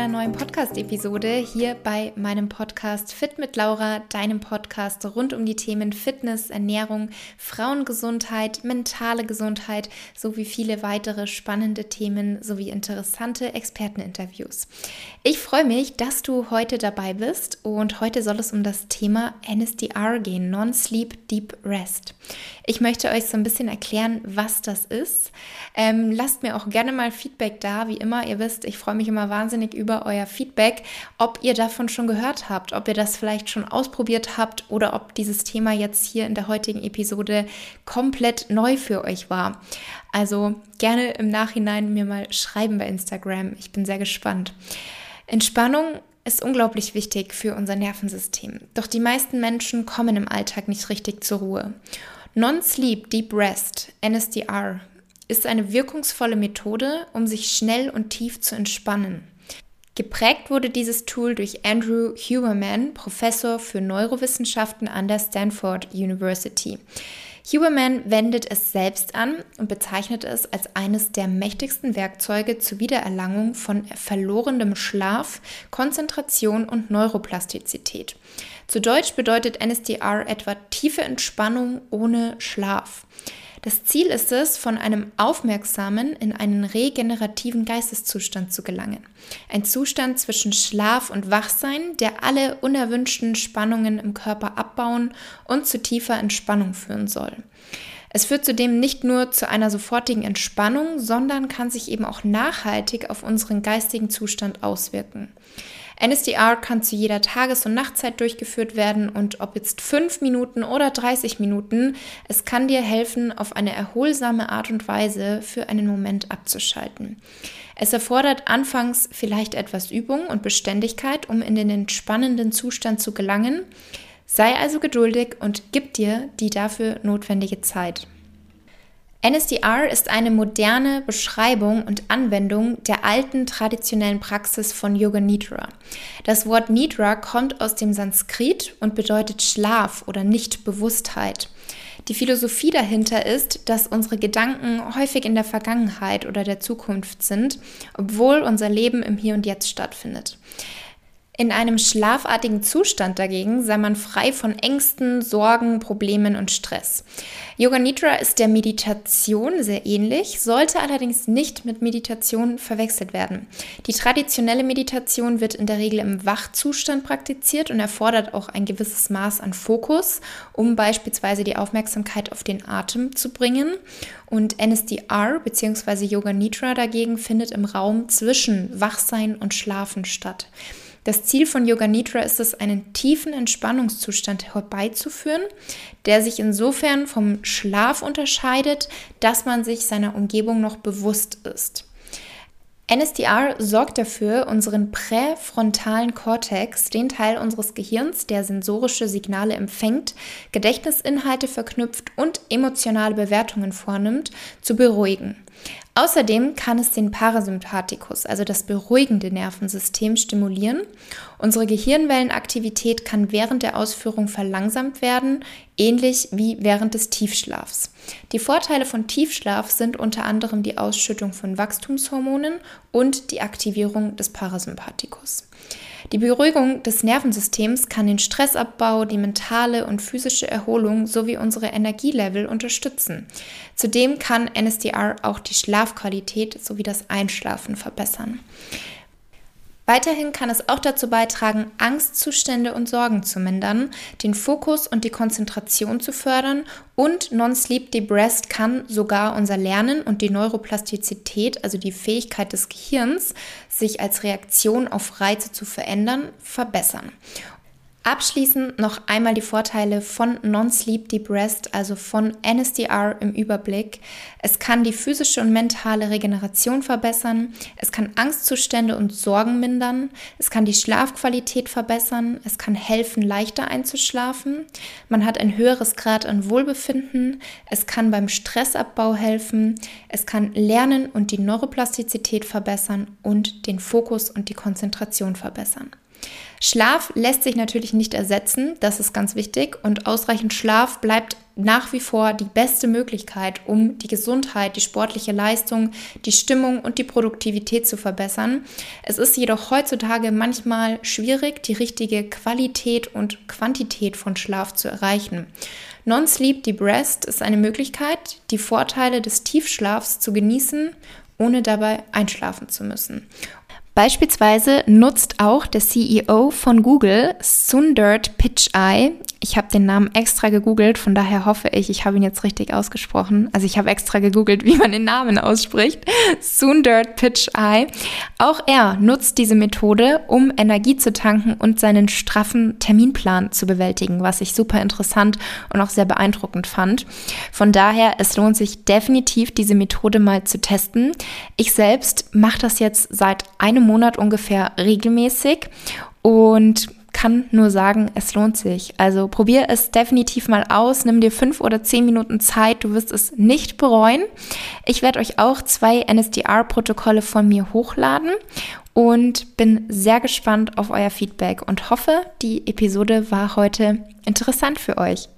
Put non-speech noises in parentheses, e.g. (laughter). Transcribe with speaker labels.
Speaker 1: einer neuen Podcast-Episode hier bei meinem Podcast Fit mit Laura, deinem Podcast rund um die Themen Fitness, Ernährung, Frauengesundheit, mentale Gesundheit sowie viele weitere spannende Themen sowie interessante Experteninterviews. Ich freue mich, dass du heute dabei bist und heute soll es um das Thema NSDR gehen, Non-Sleep Deep Rest. Ich möchte euch so ein bisschen erklären, was das ist. Ähm, lasst mir auch gerne mal Feedback da, wie immer. Ihr wisst, ich freue mich immer wahnsinnig über euer Feedback, ob ihr davon schon gehört habt, ob ihr das vielleicht schon ausprobiert habt oder ob dieses Thema jetzt hier in der heutigen Episode komplett neu für euch war. Also gerne im Nachhinein mir mal schreiben bei Instagram. Ich bin sehr gespannt. Entspannung ist unglaublich wichtig für unser Nervensystem. Doch die meisten Menschen kommen im Alltag nicht richtig zur Ruhe. Non-Sleep Deep Rest, NSDR, ist eine wirkungsvolle Methode, um sich schnell und tief zu entspannen. Geprägt wurde dieses Tool durch Andrew Huberman, Professor für Neurowissenschaften an der Stanford University. Huberman wendet es selbst an und bezeichnet es als eines der mächtigsten Werkzeuge zur Wiedererlangung von verlorenem Schlaf, Konzentration und Neuroplastizität. Zu Deutsch bedeutet NSDR etwa tiefe Entspannung ohne Schlaf. Das Ziel ist es, von einem aufmerksamen in einen regenerativen Geisteszustand zu gelangen. Ein Zustand zwischen Schlaf und Wachsein, der alle unerwünschten Spannungen im Körper abbauen und zu tiefer Entspannung führen soll. Es führt zudem nicht nur zu einer sofortigen Entspannung, sondern kann sich eben auch nachhaltig auf unseren geistigen Zustand auswirken. NSDR kann zu jeder Tages- und Nachtzeit durchgeführt werden und ob jetzt fünf Minuten oder 30 Minuten, es kann dir helfen, auf eine erholsame Art und Weise für einen Moment abzuschalten. Es erfordert anfangs vielleicht etwas Übung und Beständigkeit, um in den entspannenden Zustand zu gelangen. Sei also geduldig und gib dir die dafür notwendige Zeit. NSDR ist eine moderne Beschreibung und Anwendung der alten traditionellen Praxis von Yoga Nidra. Das Wort Nidra kommt aus dem Sanskrit und bedeutet Schlaf oder Nichtbewusstheit. Die Philosophie dahinter ist, dass unsere Gedanken häufig in der Vergangenheit oder der Zukunft sind, obwohl unser Leben im Hier und Jetzt stattfindet. In einem schlafartigen Zustand dagegen sei man frei von Ängsten, Sorgen, Problemen und Stress. Yoga Nidra ist der Meditation sehr ähnlich, sollte allerdings nicht mit Meditation verwechselt werden. Die traditionelle Meditation wird in der Regel im Wachzustand praktiziert und erfordert auch ein gewisses Maß an Fokus, um beispielsweise die Aufmerksamkeit auf den Atem zu bringen. Und NSDR bzw. Yoga Nidra dagegen findet im Raum zwischen Wachsein und Schlafen statt. Das Ziel von Yoga Nidra ist es, einen tiefen Entspannungszustand herbeizuführen, der sich insofern vom Schlaf unterscheidet, dass man sich seiner Umgebung noch bewusst ist. NSDR sorgt dafür, unseren präfrontalen Kortex, den Teil unseres Gehirns, der sensorische Signale empfängt, Gedächtnisinhalte verknüpft und emotionale Bewertungen vornimmt, zu beruhigen. Außerdem kann es den Parasympathikus, also das beruhigende Nervensystem, stimulieren. Unsere Gehirnwellenaktivität kann während der Ausführung verlangsamt werden, ähnlich wie während des Tiefschlafs. Die Vorteile von Tiefschlaf sind unter anderem die Ausschüttung von Wachstumshormonen und die Aktivierung des Parasympathikus. Die Beruhigung des Nervensystems kann den Stressabbau, die mentale und physische Erholung sowie unsere Energielevel unterstützen. Zudem kann NSDR auch die Schlafqualität sowie das Einschlafen verbessern. Weiterhin kann es auch dazu beitragen, Angstzustände und Sorgen zu mindern, den Fokus und die Konzentration zu fördern und Non-Sleep Deep Rest kann sogar unser Lernen und die Neuroplastizität, also die Fähigkeit des Gehirns, sich als Reaktion auf Reize zu verändern, verbessern. Abschließend noch einmal die Vorteile von Non-Sleep Deep Rest, also von NSDR im Überblick. Es kann die physische und mentale Regeneration verbessern, es kann Angstzustände und Sorgen mindern, es kann die Schlafqualität verbessern, es kann helfen, leichter einzuschlafen, man hat ein höheres Grad an Wohlbefinden, es kann beim Stressabbau helfen, es kann Lernen und die Neuroplastizität verbessern und den Fokus und die Konzentration verbessern. Schlaf lässt sich natürlich nicht ersetzen, das ist ganz wichtig und ausreichend Schlaf bleibt nach wie vor die beste Möglichkeit, um die Gesundheit, die sportliche Leistung, die Stimmung und die Produktivität zu verbessern. Es ist jedoch heutzutage manchmal schwierig, die richtige Qualität und Quantität von Schlaf zu erreichen. Non-Sleep Rest ist eine Möglichkeit, die Vorteile des Tiefschlafs zu genießen, ohne dabei einschlafen zu müssen. Beispielsweise nutzt auch der CEO von Google, Sundar Pichai, ich habe den Namen extra gegoogelt, von daher hoffe ich, ich habe ihn jetzt richtig ausgesprochen. Also ich habe extra gegoogelt, (laughs) wie man den Namen ausspricht. Sundar Pichai. Auch er nutzt diese Methode, um Energie zu tanken und seinen straffen Terminplan zu bewältigen, was ich super interessant und auch sehr beeindruckend fand. Von daher, es lohnt sich definitiv, diese Methode mal zu testen. Ich selbst mache das jetzt seit einem Monat ungefähr regelmäßig und kann nur sagen, es lohnt sich. Also probier es definitiv mal aus, nimm dir fünf oder zehn Minuten Zeit, du wirst es nicht bereuen. Ich werde euch auch zwei NSDR-Protokolle von mir hochladen und bin sehr gespannt auf euer Feedback und hoffe, die Episode war heute interessant für euch.